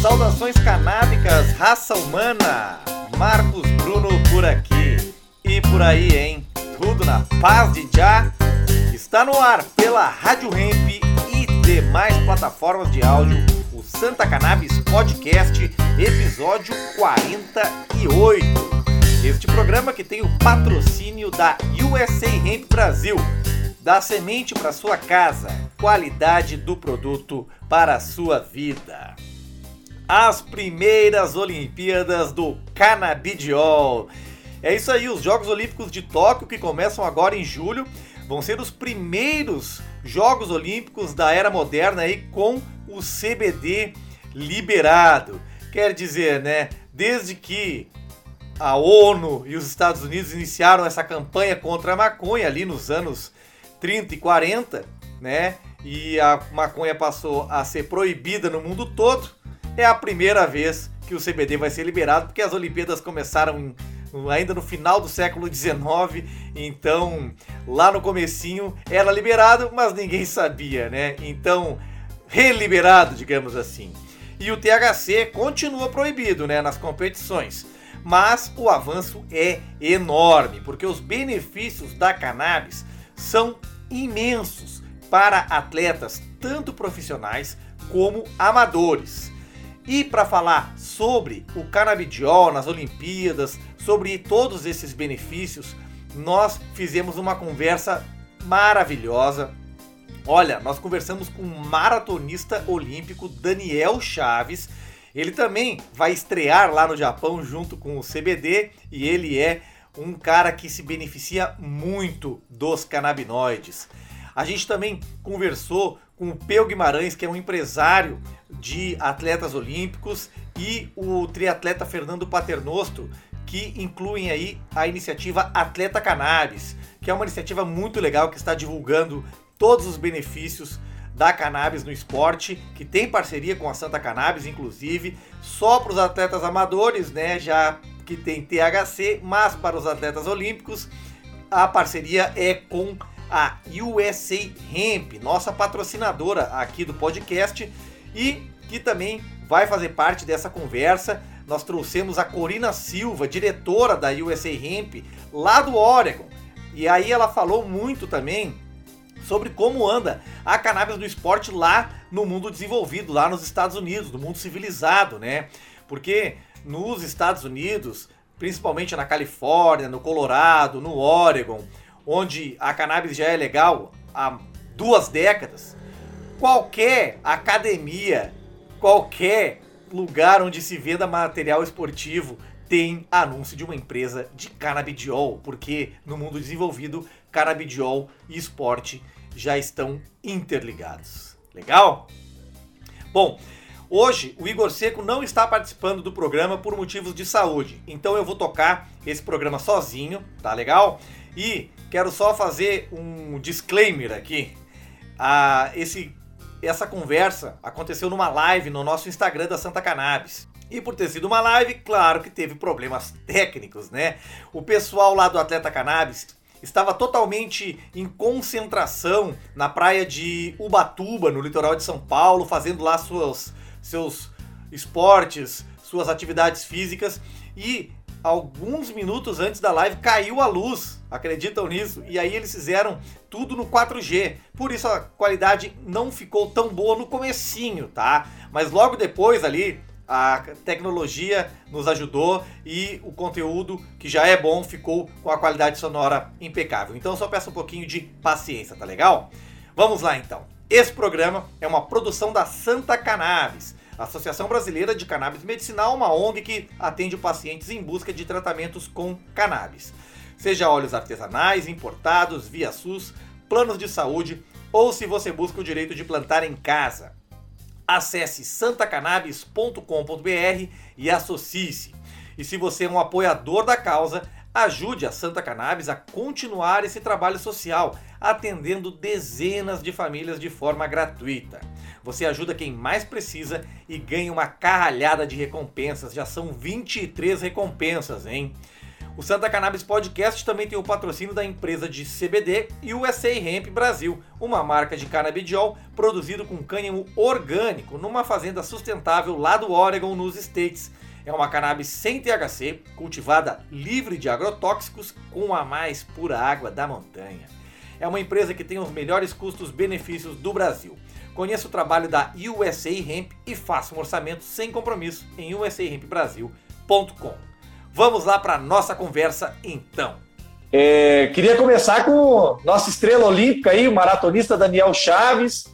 Saudações canábicas, raça humana! Marcos Bruno por aqui. E por aí, hein? Tudo na paz de já. Está no ar pela Rádio Hemp e demais plataformas de áudio, Santa Cannabis Podcast, episódio 48. Este programa que tem o patrocínio da USA Hemp Brasil. Da semente para sua casa, qualidade do produto para a sua vida as primeiras Olimpíadas do Canabidiol. É isso aí, os Jogos Olímpicos de Tóquio, que começam agora em julho, vão ser os primeiros Jogos Olímpicos da era moderna aí com o CBD liberado. Quer dizer, né, desde que a ONU e os Estados Unidos iniciaram essa campanha contra a maconha ali nos anos 30 e 40, né? E a maconha passou a ser proibida no mundo todo é a primeira vez que o CBD vai ser liberado, porque as Olimpíadas começaram ainda no final do século XIX, então lá no comecinho era liberado, mas ninguém sabia, né? Então, reliberado, digamos assim. E o THC continua proibido, né, nas competições. Mas o avanço é enorme, porque os benefícios da cannabis são imensos para atletas tanto profissionais como amadores. E para falar sobre o canabidiol nas Olimpíadas, sobre todos esses benefícios, nós fizemos uma conversa maravilhosa. Olha, nós conversamos com o maratonista olímpico Daniel Chaves. Ele também vai estrear lá no Japão junto com o CBD e ele é um cara que se beneficia muito dos canabinoides. A gente também conversou com o Peu Guimarães, que é um empresário de atletas olímpicos, e o triatleta Fernando Paternosto, que incluem aí a iniciativa Atleta Cannabis, que é uma iniciativa muito legal que está divulgando todos os benefícios da cannabis no esporte, que tem parceria com a Santa Cannabis, inclusive, só para os atletas amadores, né, já que tem THC, mas para os atletas olímpicos, a parceria é com a USA Hemp, nossa patrocinadora aqui do podcast e que também vai fazer parte dessa conversa. Nós trouxemos a Corina Silva, diretora da USA Hemp, lá do Oregon. E aí ela falou muito também sobre como anda a cannabis do esporte lá no mundo desenvolvido, lá nos Estados Unidos, no mundo civilizado, né? Porque nos Estados Unidos, principalmente na Califórnia, no Colorado, no Oregon, onde a cannabis já é legal há duas décadas, qualquer academia, qualquer lugar onde se venda material esportivo tem anúncio de uma empresa de canabidiol, porque no mundo desenvolvido, canabidiol e esporte já estão interligados. Legal? Bom, hoje o Igor Seco não está participando do programa por motivos de saúde, então eu vou tocar esse programa sozinho, tá legal? E quero só fazer um disclaimer aqui. Ah, esse, essa conversa aconteceu numa live no nosso Instagram da Santa Cannabis. E por ter sido uma live, claro que teve problemas técnicos, né? O pessoal lá do Atleta Cannabis estava totalmente em concentração na praia de Ubatuba, no litoral de São Paulo, fazendo lá suas, seus esportes, suas atividades físicas e alguns minutos antes da live caiu a luz. Acreditam nisso? E aí eles fizeram tudo no 4G. Por isso a qualidade não ficou tão boa no comecinho, tá? Mas logo depois ali a tecnologia nos ajudou e o conteúdo, que já é bom, ficou com a qualidade sonora impecável. Então só peço um pouquinho de paciência, tá legal? Vamos lá então. Esse programa é uma produção da Santa Cannabis Associação Brasileira de Cannabis Medicinal, uma ONG que atende pacientes em busca de tratamentos com cannabis. Seja óleos artesanais, importados, via SUS, planos de saúde ou se você busca o direito de plantar em casa. Acesse santacannabis.com.br e associe-se. E se você é um apoiador da causa, ajude a Santa Cannabis a continuar esse trabalho social, atendendo dezenas de famílias de forma gratuita. Você ajuda quem mais precisa e ganha uma carralhada de recompensas. Já são 23 recompensas, hein? O Santa Cannabis Podcast também tem o patrocínio da empresa de CBD e o SA Hemp Brasil, uma marca de canabidiol produzido com cânhamo orgânico numa fazenda sustentável lá do Oregon, nos States. É uma cannabis sem THC, cultivada livre de agrotóxicos com a mais pura água da montanha. É uma empresa que tem os melhores custos-benefícios do Brasil. Conheça o trabalho da USA Hemp e faça um orçamento sem compromisso em usahempbrasil.com. Vamos lá para nossa conversa então. É, queria começar com nossa estrela olímpica aí, o maratonista Daniel Chaves,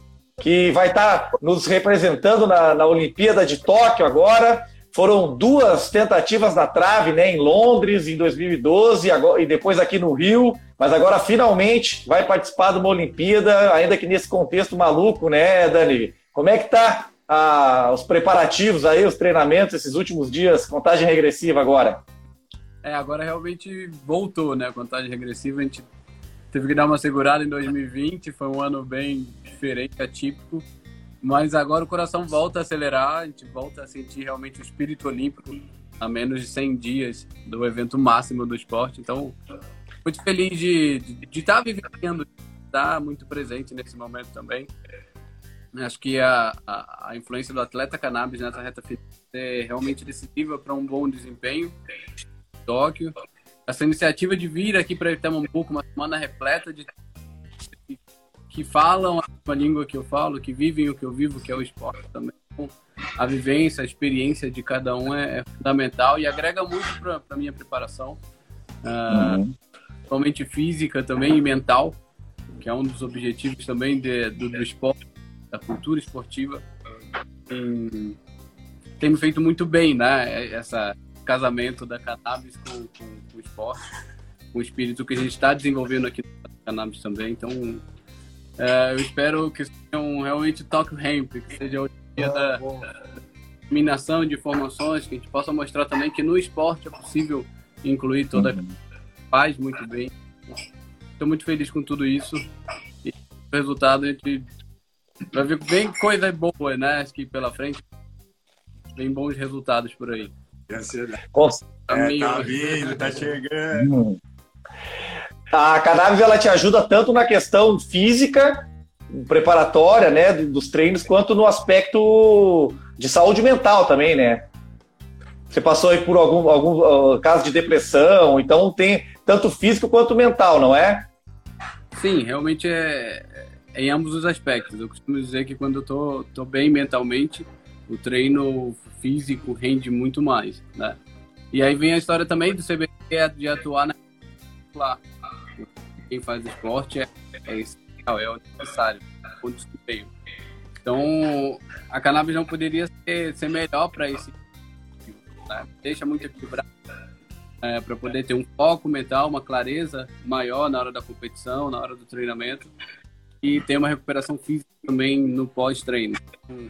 que vai estar tá nos representando na, na Olimpíada de Tóquio agora. Foram duas tentativas na trave, né, em Londres em 2012 agora, e depois aqui no Rio, mas agora finalmente vai participar de uma Olimpíada, ainda que nesse contexto maluco, né, Dani? Como é que tá ah, os preparativos aí, os treinamentos esses últimos dias, contagem regressiva agora? É, agora realmente voltou, né? A contagem regressiva, a gente teve que dar uma segurada em 2020, foi um ano bem diferente, atípico, mas agora o coração volta a acelerar, a gente volta a sentir realmente o espírito olímpico a menos de 100 dias do evento máximo do esporte. Então, muito feliz de estar de, de tá vivendo, estar tá muito presente nesse momento também. Acho que a, a, a, influência do atleta cannabis nessa reta final é realmente decisiva para um bom desempenho. Tóquio. Essa iniciativa de vir aqui para Itamambuco, uma semana repleta de que falam a língua que eu falo, que vivem o que eu vivo, que é o esporte também. Então, a vivência, a experiência de cada um é, é fundamental e agrega muito para a minha preparação, uh, uhum. principalmente física também e mental, que é um dos objetivos também de, do, do esporte da cultura esportiva, tem, tem me feito muito bem, né? Essa casamento da cannabis com, com, com o esporte, com o espírito que a gente está desenvolvendo aqui no cannabis também. Então, é, eu espero que seja um, realmente toque hemp, que seja o dia da, disseminação de informações, que a gente possa mostrar também que no esporte é possível incluir toda uhum. a faz muito bem. Estou muito feliz com tudo isso. E o resultado a gente Vai ver bem coisa boa, né? Acho que pela frente, bem bons resultados por aí. Tá, é, tá vindo, tá chegando. Hum. A cannabis ela te ajuda tanto na questão física, preparatória, né, dos treinos, quanto no aspecto de saúde mental também, né? Você passou aí por algum, algum uh, caso de depressão, então tem tanto físico quanto mental, não é? Sim, realmente é, em ambos os aspectos. Eu costumo dizer que quando eu tô, tô bem mentalmente, o treino físico rende muito mais, né? E aí vem a história também do CBD é de atuar na lá. Quem faz esporte é, é essencial, é o necessário, ponto meio. Então, a cannabis não poderia ser, ser melhor para esse né? deixa muito equilibrado é, para poder ter um foco mental, uma clareza maior na hora da competição, na hora do treinamento e tem uma recuperação física também no pós-treino. Então,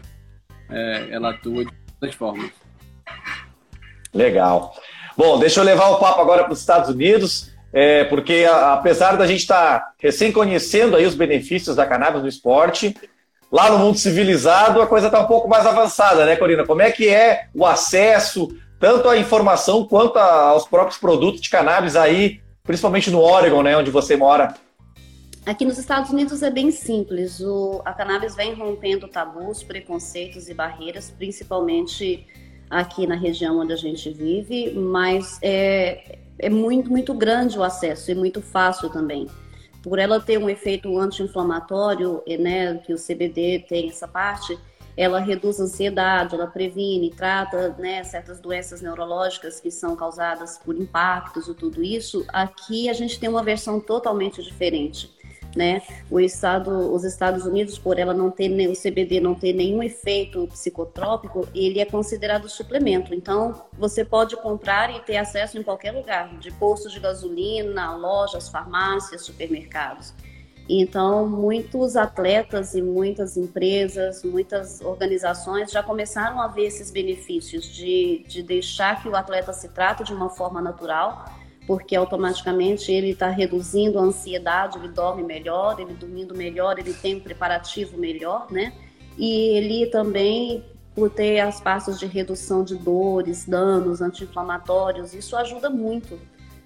é, ela atua de todas as formas. Legal. Bom, deixa eu levar o papo agora para os Estados Unidos, é, porque a, apesar da gente estar tá recém conhecendo aí os benefícios da cannabis no esporte, lá no mundo civilizado a coisa está um pouco mais avançada, né, Corina? Como é que é o acesso tanto à informação quanto aos próprios produtos de cannabis aí, principalmente no Oregon, né, onde você mora? Aqui nos Estados Unidos é bem simples. O, a cannabis vem rompendo tabus, preconceitos e barreiras, principalmente aqui na região onde a gente vive, mas é, é muito, muito grande o acesso e muito fácil também. Por ela ter um efeito anti-inflamatório, né, que o CBD tem essa parte, ela reduz a ansiedade, ela previne, trata né, certas doenças neurológicas que são causadas por impactos e tudo isso. Aqui a gente tem uma versão totalmente diferente né? Estado, os Estados Unidos, por ela não ter o CBD não ter nenhum efeito psicotrópico, ele é considerado suplemento. Então, você pode comprar e ter acesso em qualquer lugar, de postos de gasolina, lojas, farmácias, supermercados. Então, muitos atletas e muitas empresas, muitas organizações já começaram a ver esses benefícios de, de deixar que o atleta se trate de uma forma natural porque automaticamente ele está reduzindo a ansiedade, ele dorme melhor, ele dormindo melhor, ele tem um preparativo melhor, né? e ele também por ter as pastas de redução de dores, danos, anti-inflamatórios, isso ajuda muito,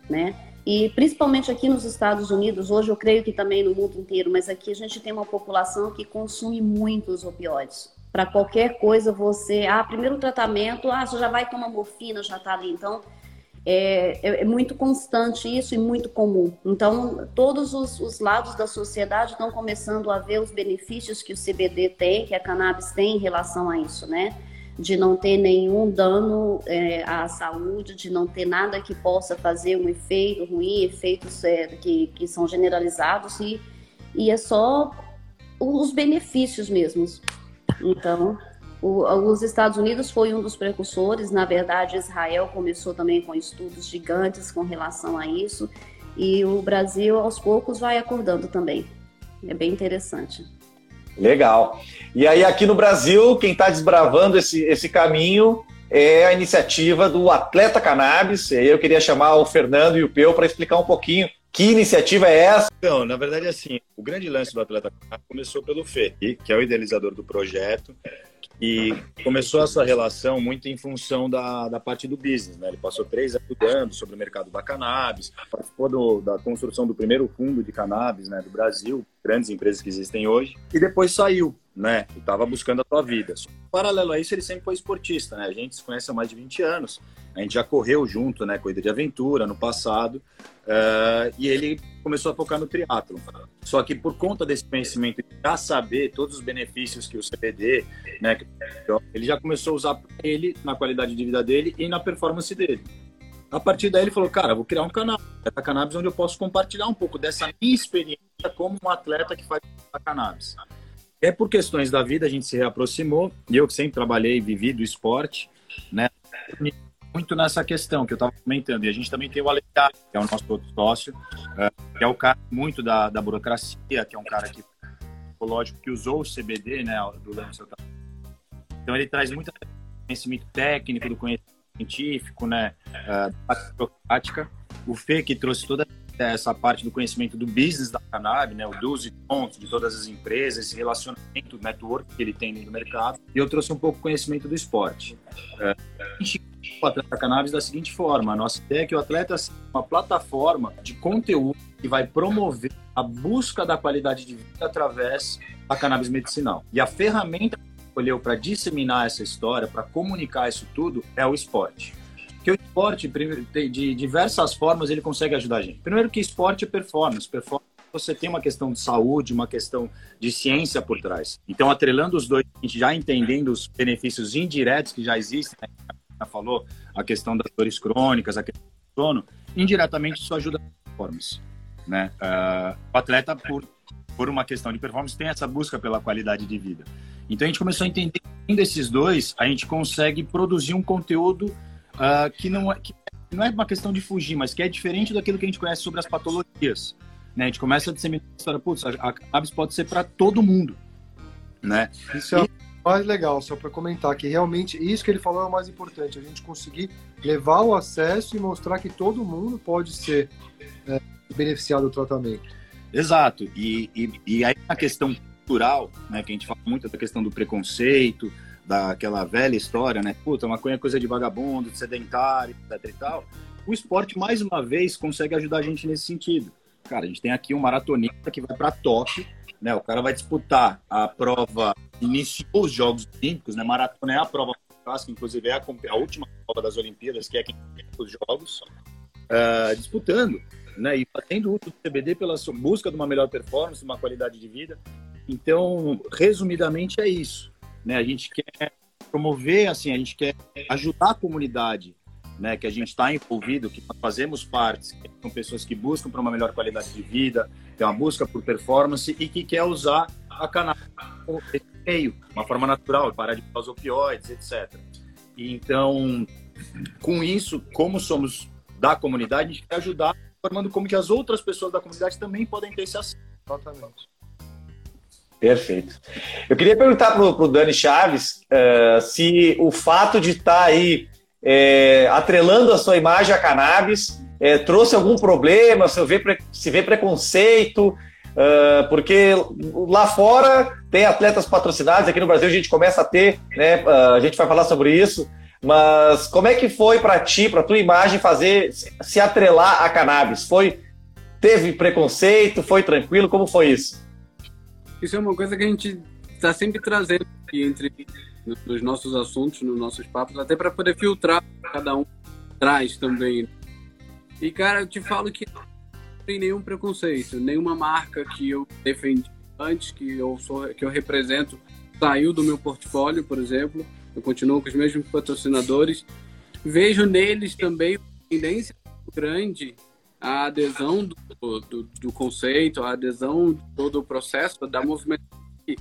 né? E principalmente aqui nos Estados Unidos, hoje eu creio que também no mundo inteiro, mas aqui a gente tem uma população que consome muitos opioides. Para qualquer coisa você, ah, primeiro tratamento, ah, você já vai tomar morfina, já está ali. Então, é, é, é, muito constante isso e muito comum. Então, todos os, os, lados da sociedade estão começando a ver os benefícios que o CBD tem, que a cannabis tem em relação a isso, né? De não ter nenhum dano é, à saúde, de não ter nada que possa fazer um efeito ruim, efeitos é, que, que são generalizados, e, e é só os benefícios mesmos. Então, o, os Estados Unidos foi um dos precursores, na verdade, Israel começou também com estudos gigantes com relação a isso, e o Brasil, aos poucos, vai acordando também. É bem interessante. Legal. E aí, aqui no Brasil, quem está desbravando esse, esse caminho é a iniciativa do Atleta Cannabis. E aí eu queria chamar o Fernando e o Peu para explicar um pouquinho que iniciativa é essa? Então, na verdade, assim, o grande lance do Atleta Cannabis começou pelo Fê, que é o idealizador do projeto. E começou essa relação muito em função da, da parte do business, né? Ele passou três anos estudando sobre o mercado da cannabis, participou do, da construção do primeiro fundo de cannabis né, do Brasil, grandes empresas que existem hoje, e depois saiu, né? Estava buscando a sua vida. Paralelo a isso, ele sempre foi esportista, né? A gente se conhece há mais de 20 anos, a gente já correu junto, né? Corrida de aventura no passado, uh, e ele começou a focar no triatlo. Só que por conta desse conhecimento, já saber todos os benefícios que o CBD, né, ele já começou a usar ele na qualidade de vida dele e na performance dele. A partir daí ele falou, cara, vou criar um canal, a cannabis onde eu posso compartilhar um pouco dessa minha experiência como um atleta que faz a cannabis. É por questões da vida a gente se reaproximou e eu que sempre trabalhei e vivi do esporte, né? Muito nessa questão que eu estava comentando. E a gente também tem o Alencar, que é o nosso outro sócio, uh, que é o cara muito da, da burocracia, que é um cara que, lógico, que usou o CBD, né, do Lance Então ele traz muito conhecimento técnico, do conhecimento científico, né, uh, prática. O Fê, que trouxe toda essa parte do conhecimento do business da cannabis, né, o dos e pontos de todas as empresas, esse relacionamento, network que ele tem no mercado. E eu trouxe um pouco conhecimento do esporte. Uh, a gente o atleta cannabis da seguinte forma: a nossa ideia é que o atleta seja uma plataforma de conteúdo que vai promover a busca da qualidade de vida através da cannabis medicinal. E a ferramenta que escolheu para disseminar essa história, para comunicar isso tudo, é o esporte. Que o esporte, de diversas formas, ele consegue ajudar a gente. Primeiro que esporte é performance. Performance você tem uma questão de saúde, uma questão de ciência por trás. Então, atrelando os dois, a gente já entendendo os benefícios indiretos que já existem, né? Falou, a questão das dores crônicas, a questão do sono, indiretamente isso ajuda a performance. Né? Uh, o atleta, por, por uma questão de performance, tem essa busca pela qualidade de vida. Então a gente começou a entender que desses dois, a gente consegue produzir um conteúdo uh, que, não é, que não é uma questão de fugir, mas que é diferente daquilo que a gente conhece sobre as patologias. Né? A gente começa a disseminar a história, putz, a cannabis pode ser para todo mundo. Né? Isso é mais legal, só para comentar, que realmente isso que ele falou é o mais importante, a gente conseguir levar o acesso e mostrar que todo mundo pode ser é, beneficiado do tratamento. Exato, e, e, e aí a questão cultural, né, que a gente fala muito da questão do preconceito, daquela velha história, né, puta, maconha é coisa de vagabundo, de sedentário, etc e tal, o esporte, mais uma vez, consegue ajudar a gente nesse sentido. Cara, a gente tem aqui um maratonista que vai para Tóquio, né, o cara vai disputar a prova iniciou os Jogos Olímpicos, né? Maratona é a prova clássica, inclusive é a, a, última prova das Olimpíadas, que é quem os Jogos, uh, disputando, né? E fazendo uso do CBD pela busca de uma melhor performance, uma qualidade de vida. Então, resumidamente é isso, né? A gente quer promover, assim, a gente quer ajudar a comunidade, né? Que a gente está envolvido, que fazemos parte, que são pessoas que buscam para uma melhor qualidade de vida, tem uma busca por performance e que quer usar a cannabis meio, uma forma natural, parar de usar os opioides, etc. E então, com isso, como somos da comunidade, a gente quer ajudar formando como que as outras pessoas da comunidade também podem ter esse acesso. Exatamente. Perfeito. Eu queria perguntar para o Dani Chaves uh, se o fato de estar tá aí é, atrelando a sua imagem à cannabis é, trouxe algum problema, se, vê, se vê preconceito, Uh, porque lá fora tem atletas patrocinados, aqui no Brasil a gente começa a ter, né? Uh, a gente vai falar sobre isso. Mas como é que foi para ti, para tua imagem, fazer se atrelar a cannabis? Foi teve preconceito? Foi tranquilo? Como foi isso? Isso é uma coisa que a gente está sempre trazendo aqui entre nos nossos assuntos, nos nossos papos, até para poder filtrar cada um traz também. E cara, eu te falo que tem nenhum preconceito, nenhuma marca que eu defendi antes, que eu sou, que eu represento, saiu do meu portfólio, por exemplo. Eu continuo com os mesmos patrocinadores. Vejo neles também uma tendência grande a adesão do, do, do, conceito, a adesão de todo o processo da movimentação que,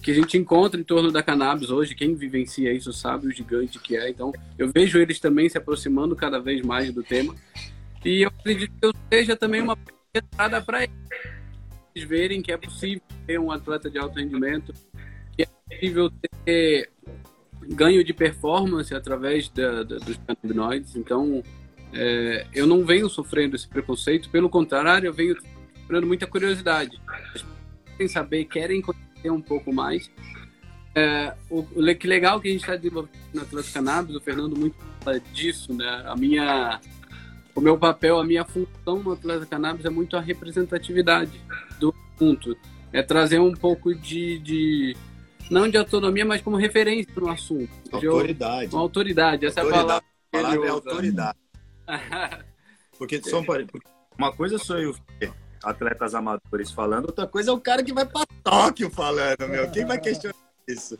que a gente encontra em torno da cannabis hoje. Quem vivencia isso sabe o gigante que é. Então, eu vejo eles também se aproximando cada vez mais do tema. E eu acredito que eu seja também uma entrada para eles verem que é possível ter um atleta de alto rendimento, que é possível ter ganho de performance através da, da, dos canabinoides. Então, é, eu não venho sofrendo esse preconceito, pelo contrário, eu venho sofrendo muita curiosidade. Querem saber, querem conhecer um pouco mais. É, o, o que legal que a gente está desenvolvendo na Atlético Cannabis, o Fernando muito fala disso, né? A minha, o meu papel, a minha função no Atlético Cannabis é muito a representatividade do assunto. É trazer um pouco de, de não de autonomia, mas como referência no assunto. Autoridade. De, autoridade, essa autoridade. é a palavra. A palavra é autoridade. Porque são uma coisa sou eu atletas amadores falando, outra coisa é o cara que vai para Tóquio falando, meu. Quem vai questionar isso?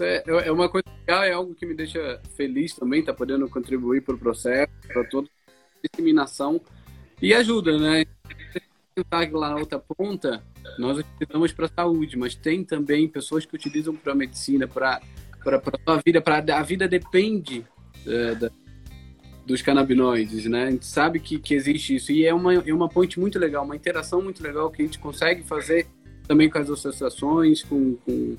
É, é uma coisa legal, é algo que me deixa feliz também, tá podendo contribuir para o processo, para toda a disseminação e ajuda, né? Tentar lá na outra ponta, nós utilizamos para saúde, mas tem também pessoas que utilizam para medicina, para para a vida, para a vida depende é, da, dos canabinoides, né? A gente sabe que, que existe isso e é uma, é uma ponte muito legal, uma interação muito legal que a gente consegue fazer também com as associações, com, com,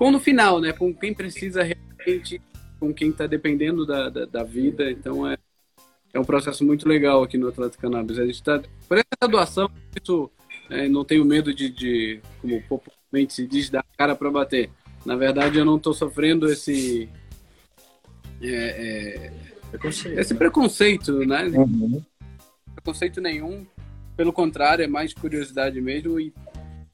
com no final, né? Com quem precisa realmente, com quem está dependendo da, da, da, vida. Então é, é um processo muito legal aqui no Atlético Cannabis. A gente está por essa doação, isso é, não tenho medo de, de, como popularmente se diz, dar cara para bater. Na verdade, eu não estou sofrendo esse é, é, Preconceito. Esse preconceito, né? Uhum. Preconceito nenhum. Pelo contrário, é mais curiosidade mesmo e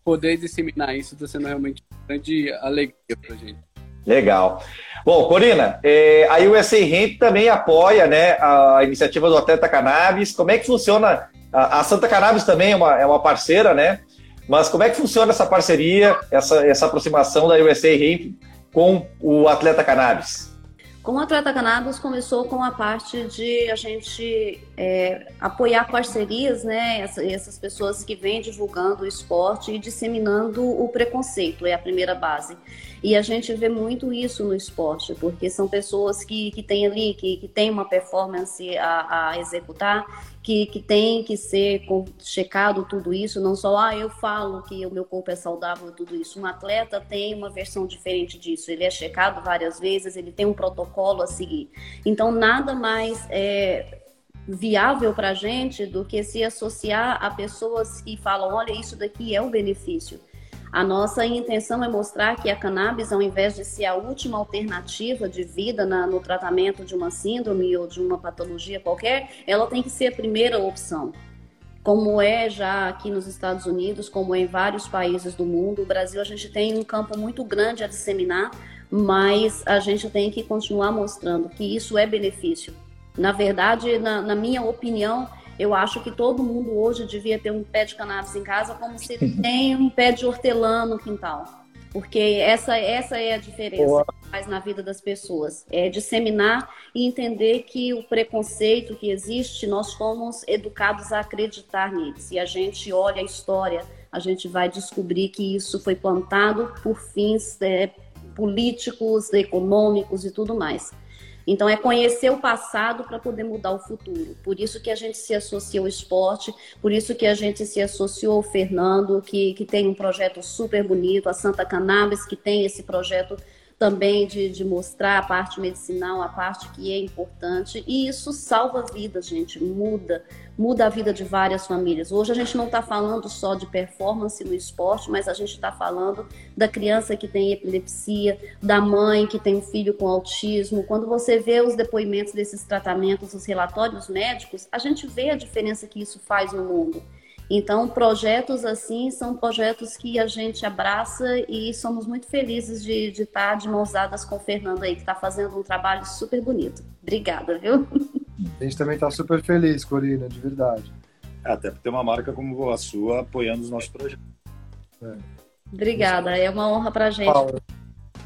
poder disseminar isso está sendo realmente uma grande alegria para gente. Legal. Bom, Corina, é, a USA Hemp também apoia né, a iniciativa do Atleta Cannabis. Como é que funciona? A, a Santa Cannabis também é uma, é uma parceira, né? Mas como é que funciona essa parceria, essa, essa aproximação da USA Hemp com o Atleta Cannabis? Com o Atleta Cannabis começou com a parte de a gente é, apoiar parcerias, né? Essas pessoas que vêm divulgando o esporte e disseminando o preconceito, é a primeira base. E a gente vê muito isso no esporte, porque são pessoas que, que têm ali, que, que têm uma performance a, a executar, que, que tem que ser checado tudo isso, não só, ah, eu falo que o meu corpo é saudável, tudo isso. Um atleta tem uma versão diferente disso, ele é checado várias vezes, ele tem um protocolo a seguir. Então, nada mais é, viável para a gente do que se associar a pessoas que falam: olha, isso daqui é o benefício. A nossa intenção é mostrar que a cannabis, ao invés de ser a última alternativa de vida na, no tratamento de uma síndrome ou de uma patologia qualquer, ela tem que ser a primeira opção. Como é já aqui nos Estados Unidos, como é em vários países do mundo, o Brasil a gente tem um campo muito grande a disseminar, mas a gente tem que continuar mostrando que isso é benefício. Na verdade, na, na minha opinião, eu acho que todo mundo hoje devia ter um pé de cannabis em casa, como se tem um pé de hortelã no quintal. Porque essa, essa é a diferença Boa. que faz na vida das pessoas. É disseminar e entender que o preconceito que existe, nós fomos educados a acreditar nele. Se a gente olha a história, a gente vai descobrir que isso foi plantado por fins é, políticos, econômicos e tudo mais. Então, é conhecer o passado para poder mudar o futuro. Por isso que a gente se associou ao esporte, por isso que a gente se associou ao Fernando, que, que tem um projeto super bonito, a Santa Cannabis, que tem esse projeto também de, de mostrar a parte medicinal, a parte que é importante, e isso salva vidas, gente, muda, muda a vida de várias famílias. Hoje a gente não está falando só de performance no esporte, mas a gente está falando da criança que tem epilepsia, da mãe que tem um filho com autismo. Quando você vê os depoimentos desses tratamentos, os relatórios médicos, a gente vê a diferença que isso faz no mundo. Então, projetos assim são projetos que a gente abraça e somos muito felizes de, de estar de mãos dadas com o Fernando aí, que está fazendo um trabalho super bonito. Obrigada, viu? A gente também está super feliz, Corina, de verdade. É, até por ter uma marca como a sua apoiando os nossos projetos. É. Obrigada, é uma honra para a gente. Paulo,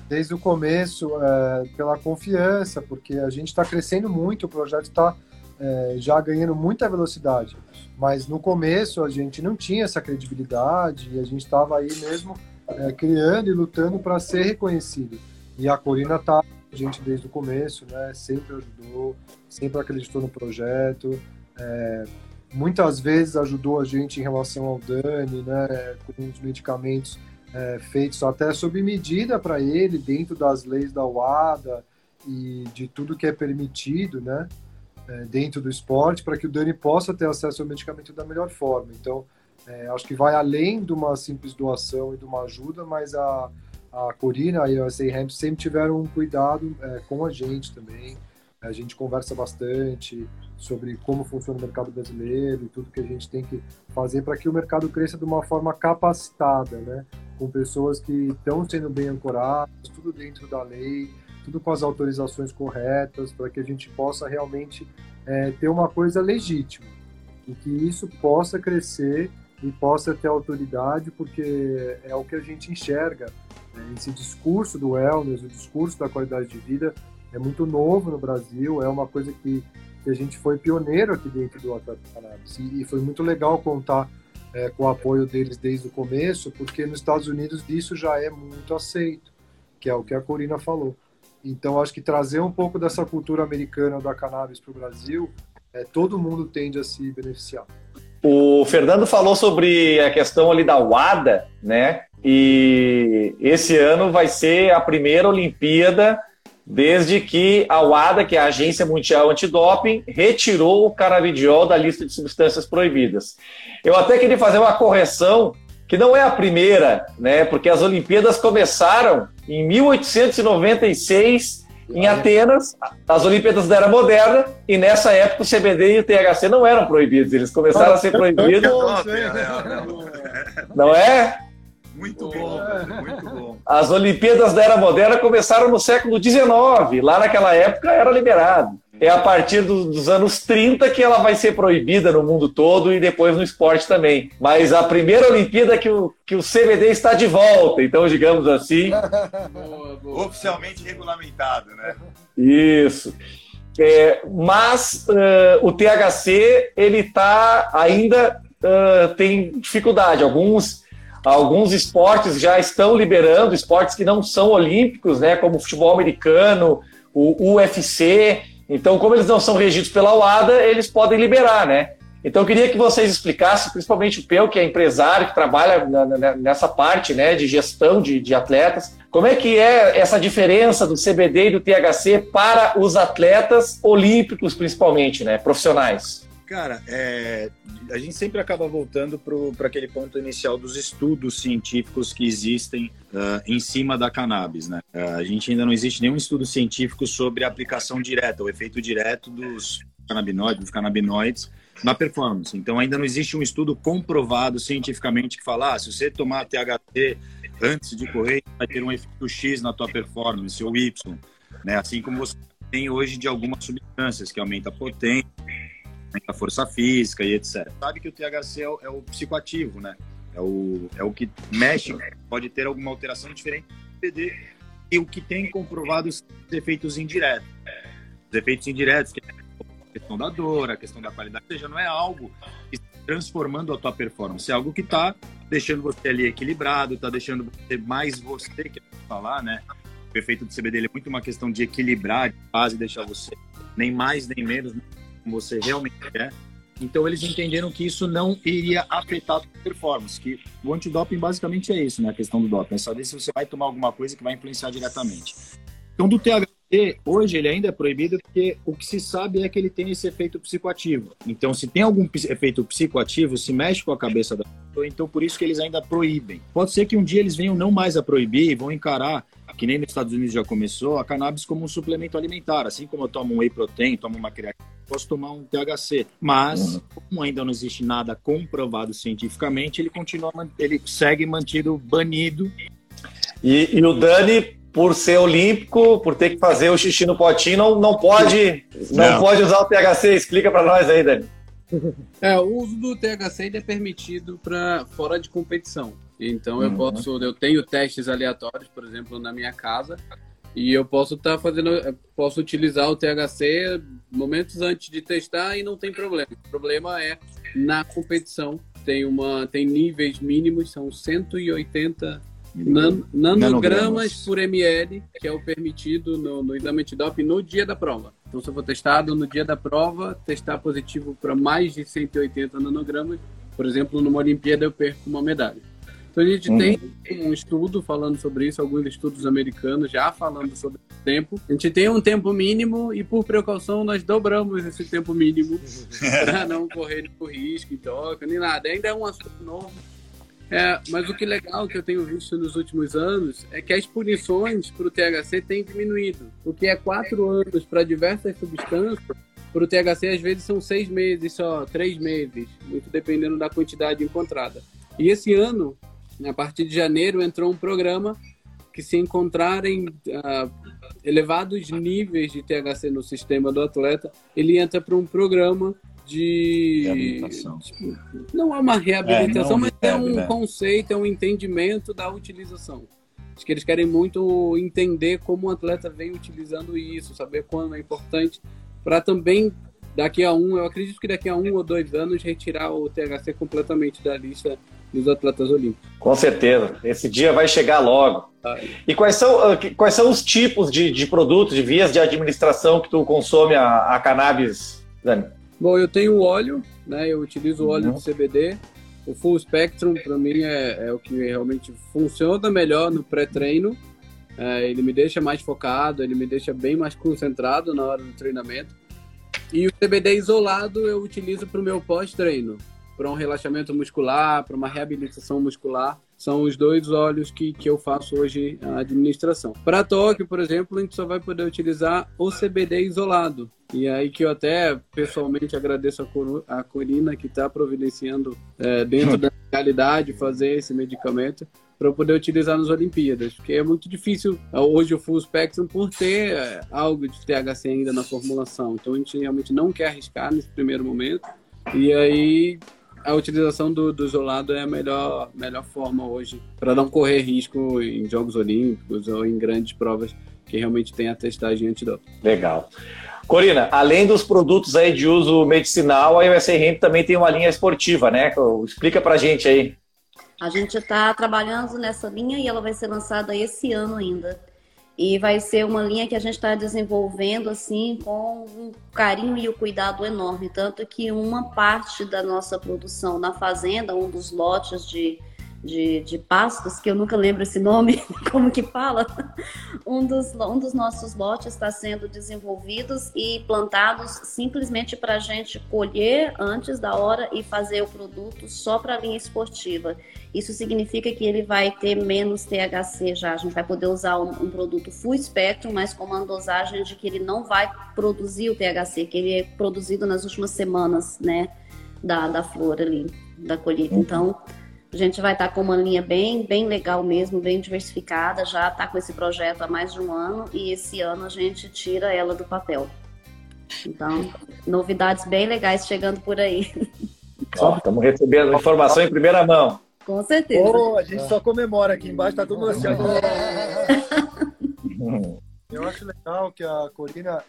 desde o começo, é, pela confiança, porque a gente está crescendo muito, o projeto está é, já ganhando muita velocidade. Mas no começo a gente não tinha essa credibilidade e a gente estava aí mesmo é, criando e lutando para ser reconhecido. E a Corina tá a gente desde o começo, né? Sempre ajudou, sempre acreditou no projeto. É, muitas vezes ajudou a gente em relação ao Dani, né? Com os medicamentos é, feitos até sob medida para ele, dentro das leis da UADA e de tudo que é permitido, né? é, dentro do esporte para que o Dani possa ter acesso ao medicamento da melhor forma. Então, é, acho que vai além de uma simples doação e de uma ajuda, mas a, a Corina e a USA Hemp sempre tiveram um cuidado é, com a gente também. A gente conversa bastante sobre como funciona o mercado brasileiro e tudo que a gente tem que fazer para que o mercado cresça de uma forma capacitada, né? Com pessoas que estão sendo bem ancoradas, tudo dentro da lei, tudo com as autorizações corretas, para que a gente possa realmente é, ter uma coisa legítima e que isso possa crescer e possa ter autoridade, porque é o que a gente enxerga. Né? Esse discurso do wellness, o discurso da qualidade de vida, é muito novo no Brasil, é uma coisa que, que a gente foi pioneiro aqui dentro do Atlético Cannabis. E, e foi muito legal contar é, com o apoio deles desde o começo, porque nos Estados Unidos isso já é muito aceito, que é o que a Corina falou. Então, acho que trazer um pouco dessa cultura americana da cannabis para o Brasil, é, todo mundo tende a se beneficiar. O Fernando falou sobre a questão ali da WADA, né? E esse ano vai ser a primeira Olimpíada desde que a WADA, que é a Agência Mundial Antidoping, retirou o canabidiol da lista de substâncias proibidas. Eu até queria fazer uma correção que não é a primeira, né? Porque as Olimpíadas começaram em 1896 em Atenas, as Olimpíadas da Era Moderna, e nessa época o CBD e o THC não eram proibidos, eles começaram a ser proibidos. Não é? Muito bom, muito bom. As Olimpíadas da Era Moderna começaram no século XIX, lá naquela época era liberado é a partir do, dos anos 30 que ela vai ser proibida no mundo todo e depois no esporte também. Mas a primeira Olimpíada que o, que o CBD está de volta, então, digamos assim. boa, boa. Oficialmente regulamentado, né? Isso. É, mas uh, o THC ele está ainda uh, tem dificuldade. Alguns alguns esportes já estão liberando esportes que não são olímpicos, né, como o futebol americano, o UFC. Então, como eles não são regidos pela UADA, eles podem liberar, né? Então, eu queria que vocês explicassem, principalmente o Peu, que é empresário, que trabalha nessa parte né, de gestão de, de atletas, como é que é essa diferença do CBD e do THC para os atletas olímpicos, principalmente, né, profissionais? Cara, é, a gente sempre acaba voltando para aquele ponto inicial dos estudos científicos que existem uh, em cima da cannabis. Né? Uh, a gente ainda não existe nenhum estudo científico sobre a aplicação direta, o efeito direto dos canabinoides, dos canabinoides na performance. Então ainda não existe um estudo comprovado cientificamente que fala, ah, se você tomar THC antes de correr, vai ter um efeito X na tua performance ou Y. Né? Assim como você tem hoje de algumas substâncias que aumenta a potência, a força física e etc. Sabe que o THC é o, é o, psicoativo, né? É o, é o que mexe, pode ter alguma alteração diferente do CBD e o que tem comprovado os efeitos indiretos. Os efeitos indiretos, que é a questão da dor, a questão da qualidade, ou seja, não é algo que está transformando a tua performance, é algo que está deixando você ali equilibrado, está deixando você mais você, que é falar, né? O efeito do CBD é muito uma questão de equilibrar, de quase deixar você nem mais nem menos, como você realmente quer. Então eles entenderam que isso não iria afetar a performance, que o antidoping basicamente é isso, né? A questão do doping, é saber se você vai tomar alguma coisa que vai influenciar diretamente. Então do THC, hoje ele ainda é proibido porque o que se sabe é que ele tem esse efeito psicoativo. Então se tem algum efeito psicoativo, se mexe com a cabeça da pessoa, então por isso que eles ainda proíbem. Pode ser que um dia eles venham não mais a proibir, vão encarar que nem nos Estados Unidos já começou, a cannabis como um suplemento alimentar. Assim como eu tomo um whey protein, tomo uma creatina, posso tomar um THC. Mas, uhum. como ainda não existe nada comprovado cientificamente, ele continua, ele segue mantido banido. E, e o Dani, por ser olímpico, por ter que fazer o xixi no potinho, não, não pode não, não pode usar o THC. Explica para nós aí, Dani. É, o uso do THC é permitido para fora de competição. Então uhum. eu posso, eu tenho testes aleatórios, por exemplo, na minha casa, e eu posso estar tá fazendo, posso utilizar o THC momentos antes de testar e não tem problema. O problema é na competição tem uma tem níveis mínimos, são 180 nan, nanogramas, nanogramas por ml, que é o permitido no, no exame antidoping no dia da prova. Então, se eu for testado no dia da prova, testar positivo para mais de 180 nanogramas, por exemplo, numa Olimpíada eu perco uma medalha. Então a gente uhum. tem um estudo falando sobre isso, alguns estudos americanos já falando sobre o tempo. A gente tem um tempo mínimo e por precaução nós dobramos esse tempo mínimo para não correr risco em toca nem nada. Ainda é um assunto novo. É, mas o que é legal que eu tenho visto nos últimos anos é que as punições para o THC têm diminuído. O que é quatro anos para diversas substâncias, para o THC às vezes são seis meses só, três meses, muito dependendo da quantidade encontrada. E esse ano a partir de janeiro entrou um programa que se encontrarem uh, elevados níveis de THC no sistema do atleta, ele entra para um programa de reabilitação. Tipo, não é uma reabilitação, é, mas é um né? conceito, é um entendimento da utilização. Acho que eles querem muito entender como o atleta vem utilizando isso, saber quando é importante, para também daqui a um, eu acredito que daqui a um ou dois anos retirar o THC completamente da lista dos atletas olímpicos. Com certeza, esse dia vai chegar logo. E quais são, ah, quais são os tipos de, de produtos, de vias de administração que tu consome a, a cannabis, Dani? Bom, eu tenho o óleo, né? Eu utilizo o óleo uhum. de CBD. O Full Spectrum, para mim, é, é, o que realmente funciona melhor no pré-treino. É, ele me deixa mais focado, ele me deixa bem mais concentrado na hora do treinamento. E o CBD isolado eu utilizo para o meu pós-treino para um relaxamento muscular, para uma reabilitação muscular. São os dois óleos que, que eu faço hoje a administração. Para toque, por exemplo, a gente só vai poder utilizar o CBD isolado. E aí que eu até pessoalmente agradeço a, a Corina que está providenciando é, dentro da realidade fazer esse medicamento para poder utilizar nas Olimpíadas, porque é muito difícil hoje o Full Spectrum por ter é, algo de THC ainda na formulação. Então a gente realmente não quer arriscar nesse primeiro momento. E aí a utilização do, do isolado é a melhor, melhor forma hoje para não correr risco em Jogos Olímpicos ou em grandes provas que realmente tem a testagem antidoping. Legal. Corina, além dos produtos aí de uso medicinal, a Hemp também tem uma linha esportiva, né? Explica pra gente aí. A gente está trabalhando nessa linha e ela vai ser lançada esse ano ainda. E vai ser uma linha que a gente está desenvolvendo assim com um carinho e o um cuidado enorme. Tanto que uma parte da nossa produção na fazenda, um dos lotes de de, de pastos, que eu nunca lembro esse nome, como que fala, um dos, um dos nossos lotes está sendo desenvolvidos e plantados simplesmente para a gente colher antes da hora e fazer o produto só para a linha esportiva. Isso significa que ele vai ter menos THC já, a gente vai poder usar um, um produto full spectrum, mas com uma dosagem de que ele não vai produzir o THC, que ele é produzido nas últimas semanas, né, da, da flor ali, da colheita. Então, a gente vai estar com uma linha bem, bem legal mesmo, bem diversificada. Já está com esse projeto há mais de um ano e esse ano a gente tira ela do papel. Então, novidades bem legais chegando por aí. Estamos recebendo informação em primeira mão. Com certeza. Oh, a gente só comemora aqui embaixo, está todo mundo assim. Eu acho legal que a Corina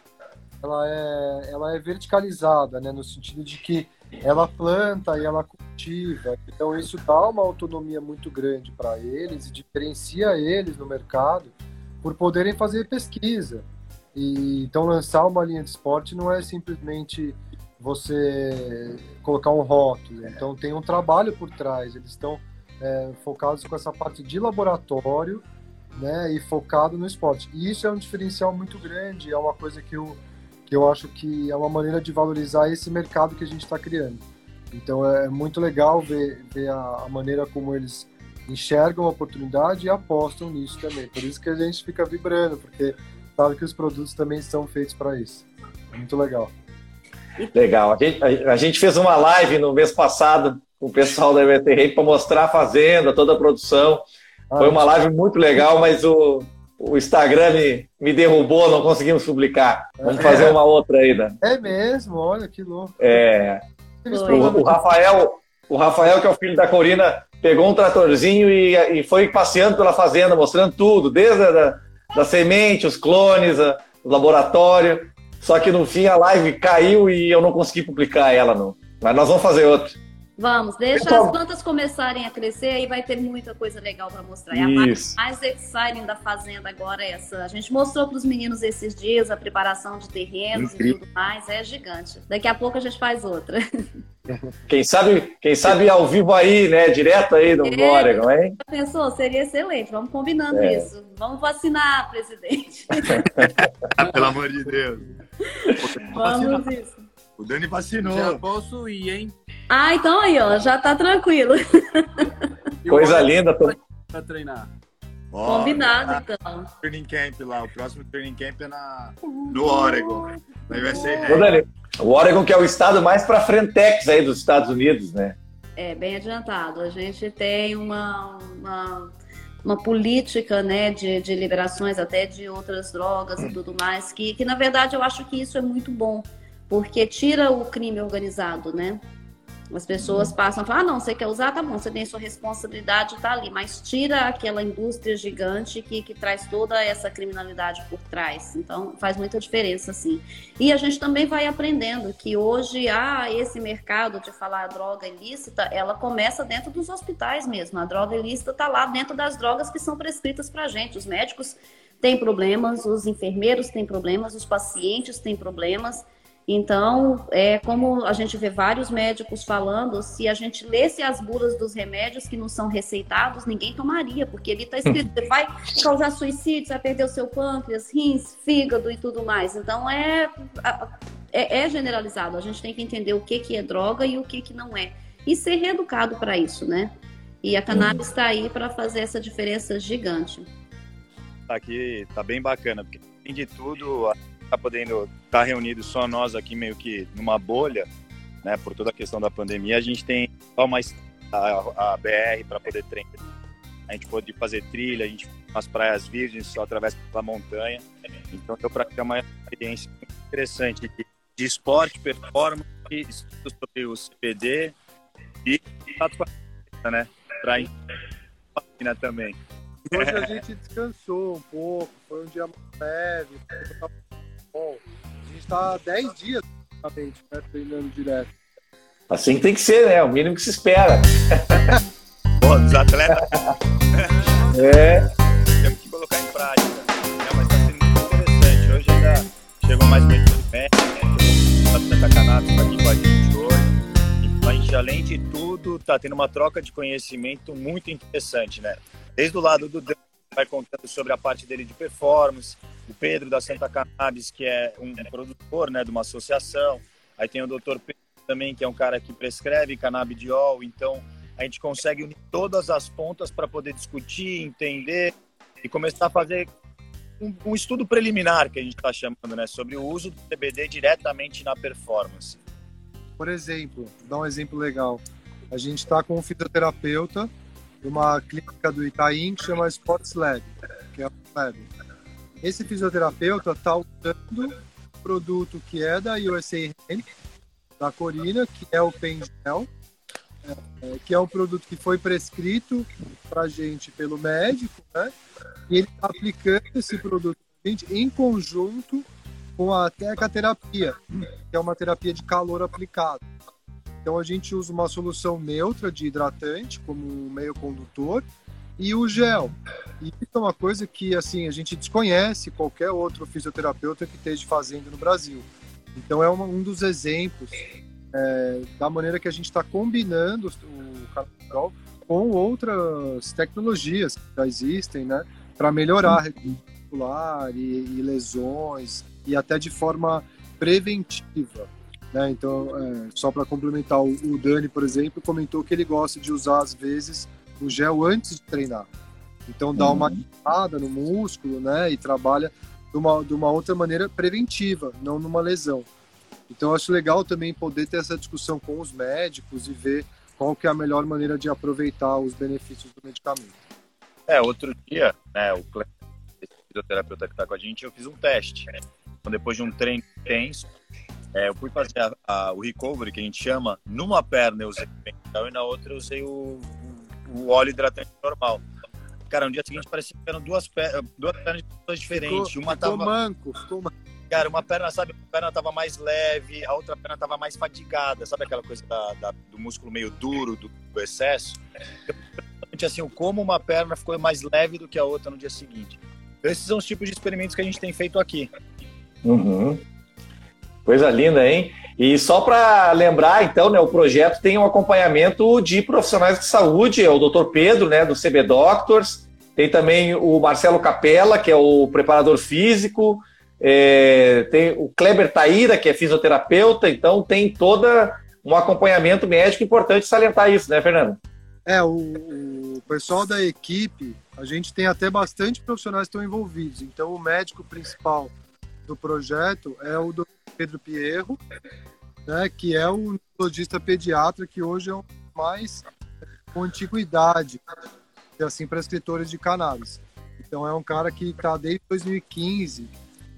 ela é, ela é verticalizada, né, no sentido de que ela planta e ela cultiva. Então isso dá uma autonomia muito grande para eles e diferencia eles no mercado por poderem fazer pesquisa. E então lançar uma linha de esporte não é simplesmente você colocar um rótulo. Então tem um trabalho por trás. Eles estão é, focados com essa parte de laboratório, né? E focado no esporte. E isso é um diferencial muito grande. É uma coisa que eu que eu acho que é uma maneira de valorizar esse mercado que a gente está criando. Então é muito legal ver, ver a, a maneira como eles enxergam a oportunidade e apostam nisso também. Por isso que a gente fica vibrando, porque sabe que os produtos também são feitos para isso. É muito legal. Legal. A gente, a, a gente, fez uma live no mês passado com o pessoal da EVT para mostrar a fazenda, toda a produção. Ah, Foi uma live muito legal, mas o, o Instagram me, me derrubou, não conseguimos publicar. Vamos é. fazer uma outra ainda. É mesmo, olha que louco. É. O, o, Rafael, o Rafael, que é o filho da Corina, pegou um tratorzinho e, e foi passeando pela fazenda, mostrando tudo, desde a da, da semente, os clones, a, o laboratório. Só que no fim a live caiu e eu não consegui publicar ela, não. Mas nós vamos fazer outra. Vamos, deixa então, as plantas começarem a crescer e vai ter muita coisa legal para mostrar. E a parte mais exciting da fazenda agora é essa. A gente mostrou para os meninos esses dias a preparação de terrenos Incrível. e tudo mais. É gigante. Daqui a pouco a gente faz outra. Quem sabe, quem sabe ao vivo aí, né? Direto aí do é, Oregon, hein? Pensou? Seria excelente. Vamos combinando é. isso. Vamos vacinar, presidente. Pelo amor de Deus. Vamos isso. O Dani vacinou. Já posso ir, hein? Ah, então aí, ó. Já tá tranquilo. Coisa linda. Tô... Pra treinar. Oh, Combinado, ah, então. Training Camp lá. O próximo Training Camp é na... no Oregon. Aí vai ser... Ô, Dani, o Oregon que é o estado mais para frentex aí dos Estados Unidos, né? É, bem adiantado. A gente tem uma, uma, uma política né, de, de liberações até de outras drogas e tudo mais, que, que na verdade eu acho que isso é muito bom, porque tira o crime organizado, né? As pessoas passam a falar, ah, não, você quer usar, tá bom, você tem sua responsabilidade, tá ali, mas tira aquela indústria gigante que, que traz toda essa criminalidade por trás. Então, faz muita diferença, sim. E a gente também vai aprendendo que hoje, ah, esse mercado de falar droga ilícita, ela começa dentro dos hospitais mesmo. A droga ilícita tá lá dentro das drogas que são prescritas pra gente. Os médicos têm problemas, os enfermeiros têm problemas, os pacientes têm problemas. Então, é como a gente vê vários médicos falando, se a gente lesse as bulas dos remédios que não são receitados, ninguém tomaria, porque ali está escrito vai causar suicídio, vai perder o seu pâncreas, rins, fígado e tudo mais. Então, é, é, é generalizado. A gente tem que entender o que, que é droga e o que, que não é. E ser reeducado para isso, né? E a cannabis está aí para fazer essa diferença gigante. Aqui tá bem bacana, porque além de tudo, tá podendo estar tá reunido só nós aqui meio que numa bolha, né, por toda a questão da pandemia, a gente tem só mais a, a BR para poder treinar. A gente pode fazer trilha, a gente umas praias virgens, só atravessa pela montanha. Então deu para ter uma experiência interessante de, de esporte, performance, estudos sobre o CPD e né, para também. Hoje a gente descansou um pouco, foi um dia mais leve, bom. A gente está 10 dias praticamente, né, treinando direto. Assim tem que ser, né? O mínimo que se espera. Pô, os atletas. é. Temos que colocar em prática. Não, mas está sendo muito interessante. Hoje ainda chegou mais meio de pé, Santa Canato está aqui com a gente hoje. Então a gente, além de tudo, está tendo uma troca de conhecimento muito interessante, né? Desde o lado do Dan, vai contando sobre a parte dele de performance, o Pedro da Santa Cannabis, que é um produtor né, de uma associação, aí tem o Dr. Pedro também, que é um cara que prescreve canabidiol, então a gente consegue unir todas as pontas para poder discutir, entender e começar a fazer um, um estudo preliminar, que a gente está chamando, né, sobre o uso do CBD diretamente na performance. Por exemplo, dar um exemplo legal. A gente está com um fisioterapeuta de uma clínica do Itaim que chama Sports Lab, que é o Lab. Esse fisioterapeuta está usando produto que é da USA da Corina, que é o Pengel, é, que é um produto que foi prescrito para gente pelo médico, né? E ele está aplicando esse produto gente em conjunto com a tecaterapia, que é uma terapia de calor aplicado. Então a gente usa uma solução neutra de hidratante como meio condutor e o gel. E isso é uma coisa que assim a gente desconhece qualquer outro fisioterapeuta que esteja fazendo no Brasil. Então é uma, um dos exemplos é, da maneira que a gente está combinando o carnaval com outras tecnologias que já existem, né, para melhorar a e, e lesões e até de forma preventiva. Né? Então, é, só para complementar, o, Dani, por exemplo, comentou que ele gosta de usar às vezes o gel antes de treinar. Então dá uma queimada no músculo, né? E trabalha de uma, de uma outra maneira preventiva, não numa lesão. Então acho legal também poder ter essa discussão com os médicos e ver qual que é a melhor maneira de aproveitar os benefícios do medicamento. É, outro dia, né, o fisioterapeuta que está com a gente, eu fiz um teste. Então, depois de um treino intenso, é, eu fui fazer a, a, o recovery, que a gente chama, numa perna eu usei o e na outra eu usei o, o, o óleo hidratante normal. Cara, no dia seguinte parecia que eram duas, per duas pernas diferentes. Ficou, uma ficou tava. manco, ficou manco. Cara, uma perna, sabe, uma perna tava mais leve, a outra perna tava mais fadigada. Sabe aquela coisa da, da, do músculo meio duro, do, do excesso? Eu, assim, como uma perna ficou mais leve do que a outra no dia seguinte. Então, esses são os tipos de experimentos que a gente tem feito aqui. Uhum. Coisa linda, hein? E só para lembrar, então, né, o projeto tem um acompanhamento de profissionais de saúde, é o Dr. Pedro, né, do CB Doctors, tem também o Marcelo Capella, que é o preparador físico, é, tem o Kleber Taíra, que é fisioterapeuta, então tem toda um acompanhamento médico importante salientar isso, né, Fernando? É, o, o pessoal da equipe, a gente tem até bastante profissionais que estão envolvidos, então o médico principal do projeto é o Dr. Pedro Pierro, né, que é o neurologista pediatra que hoje é o mais com antiguidade, assim, para escritores de cannabis. Então é um cara que está desde 2015,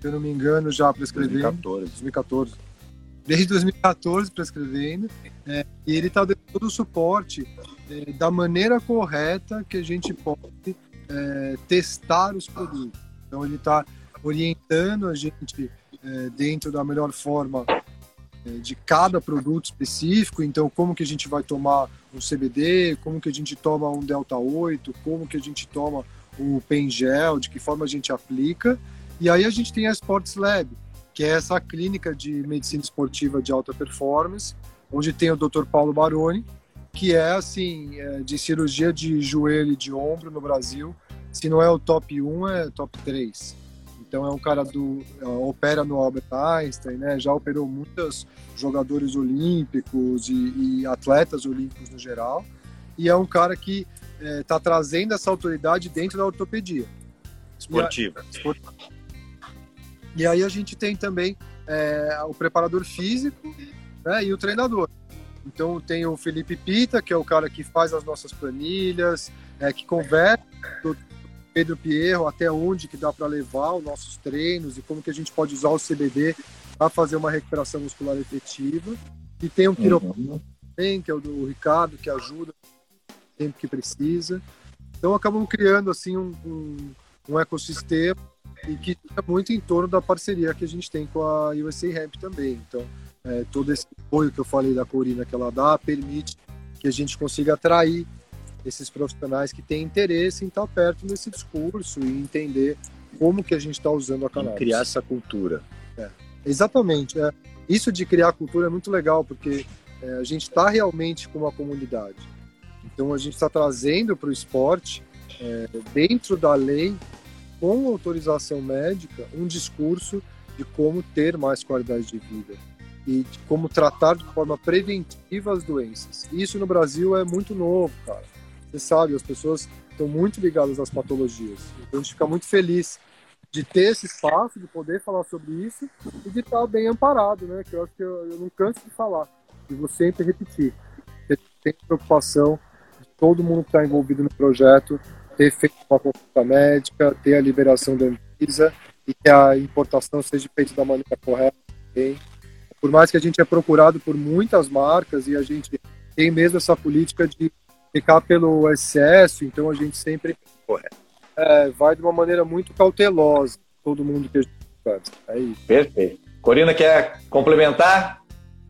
se eu não me engano, já prescrevendo. 2014. 2014. Desde 2014 prescrevendo. É, e ele está dando todo o suporte é, da maneira correta que a gente pode é, testar os produtos. Então ele está orientando a gente é, dentro da melhor forma é, de cada produto específico, então como que a gente vai tomar um CBD, como que a gente toma um Delta 8, como que a gente toma o Pengel, de que forma a gente aplica. E aí a gente tem a Sports Lab, que é essa clínica de medicina esportiva de alta performance, onde tem o Dr. Paulo Baroni, que é assim, é, de cirurgia de joelho e de ombro no Brasil. Se não é o top 1, é top 3. Então é um cara do é, opera no Albert Einstein, né? Já operou muitos jogadores olímpicos e, e atletas olímpicos no geral. E é um cara que está é, trazendo essa autoridade dentro da ortopedia esportiva. E, e aí a gente tem também é, o preparador físico né, e o treinador. Então tem o Felipe Pita, que é o cara que faz as nossas planilhas, é, que conversa Pedro Pierro, até onde que dá para levar os nossos treinos e como que a gente pode usar o CBD para fazer uma recuperação muscular efetiva. E tem um quiroprático uhum. também, que é o do Ricardo, que ajuda sempre que precisa. Então acabamos criando assim um, um, um ecossistema e que é muito em torno da parceria que a gente tem com a USA Ramp também. Então, é, todo esse apoio que eu falei da Corina que ela dá permite que a gente consiga atrair esses profissionais que têm interesse em estar perto desse discurso e entender como que a gente está usando a cannabis. criar essa cultura. É, exatamente. É. Isso de criar cultura é muito legal, porque é, a gente está realmente com uma comunidade. Então a gente está trazendo para o esporte, é, dentro da lei, com autorização médica, um discurso de como ter mais qualidade de vida e de como tratar de forma preventiva as doenças. Isso no Brasil é muito novo, cara. Você sabe, as pessoas estão muito ligadas às patologias. Então a gente fica muito feliz de ter esse espaço, de poder falar sobre isso e de estar bem amparado, né? Que eu acho que eu, eu não canso de falar e vou sempre repetir. Tem preocupação de todo mundo que está envolvido no projeto ter feito uma consulta médica, ter a liberação da Anvisa e que a importação seja feita da maneira correta. Por mais que a gente é procurado por muitas marcas e a gente tem mesmo essa política de ficar pelo excesso, então a gente sempre é, vai de uma maneira muito cautelosa, todo mundo que a gente faz. É isso. Perfeito. Corina, quer complementar?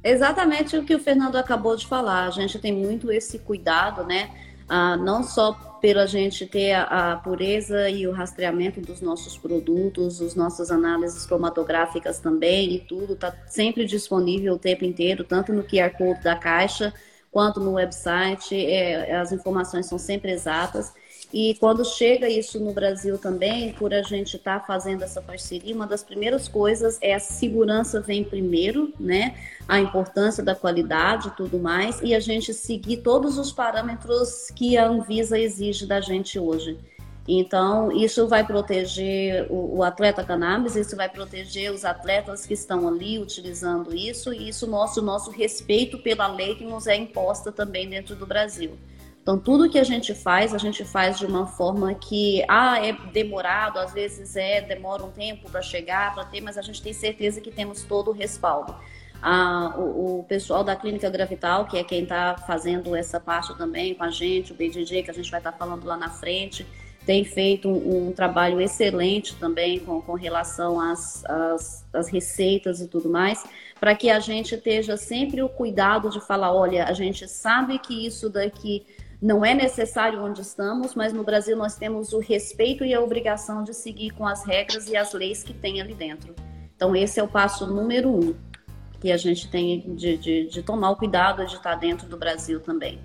Exatamente o que o Fernando acabou de falar. A gente tem muito esse cuidado, né? ah, não só pela gente ter a, a, pureza e o rastreamento dos nossos produtos, as nossas análises cromatográficas também e tudo está sempre disponível o tempo inteiro, tanto no QR Code da caixa quanto no website, é, as informações são sempre exatas. E quando chega isso no Brasil também, por a gente estar tá fazendo essa parceria, uma das primeiras coisas é a segurança vem primeiro, né? A importância da qualidade e tudo mais, e a gente seguir todos os parâmetros que a Anvisa exige da gente hoje. Então, isso vai proteger o, o, atleta cannabis, isso vai proteger os atletas que estão ali utilizando isso, e isso mostra o nosso respeito pela lei que nos é imposta também dentro do Brasil. Então, tudo que a gente faz, a gente faz de uma forma que, ah, é demorado, às vezes é, demora um tempo para chegar, para ter, mas a gente tem certeza que temos todo o respaldo. Ah, o, o, pessoal da Clínica Gravital, que é quem está fazendo essa parte também com a gente, o BDJ, que a gente vai estar tá falando lá na frente, tem feito um, um trabalho excelente também com, com relação às, às, às receitas e tudo mais, para que a gente esteja sempre o cuidado de falar, olha, a gente sabe que isso daqui não é necessário onde estamos, mas no Brasil nós temos o respeito e a obrigação de seguir com as regras e as leis que tem ali dentro. Então, esse é o passo número um que a gente tem de, de, de tomar o cuidado de estar dentro do Brasil também.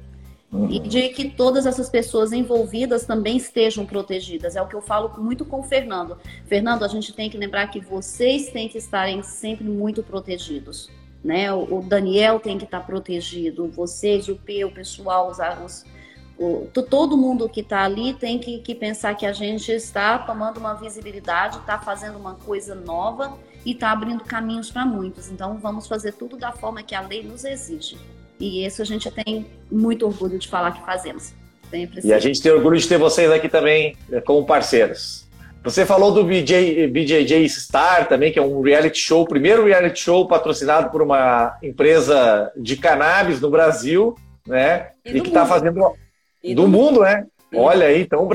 Uhum. E de que todas essas pessoas envolvidas também estejam protegidas. É o que eu falo muito com o Fernando. Fernando, a gente tem que lembrar que vocês têm que estarem sempre muito protegidos. Né? O, Daniel tem que estar protegido, vocês, o P, o pessoal, os, os o, todo mundo que está ali tem que, que, pensar que a gente está tomando uma visibilidade, está fazendo uma coisa nova e está abrindo caminhos para muitos. Então, vamos fazer tudo da forma que a lei nos exige. E isso a gente tem muito orgulho de falar que fazemos. Sempre e a gente tem orgulho de ter vocês aqui também eh, como parceiros. Você falou do BJ, BJJ Star também, que é um reality show, o primeiro reality show patrocinado por uma empresa de cannabis no Brasil, né? E, e que está fazendo e do, do mundo, né? Olha aí, então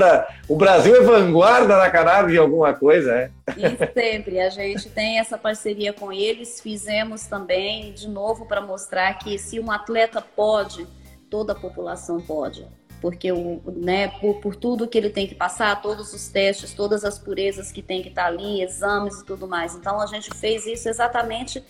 o Brasil é vanguarda na cannabis em alguma coisa, né? E sempre, a gente tem essa parceria com eles, fizemos também, de novo, para mostrar que se um atleta pode, toda a população pode. Porque o, né, por, por tudo que ele tem que passar, todos os testes, todas as purezas que tem que estar tá ali, exames e tudo mais. Então a gente fez isso exatamente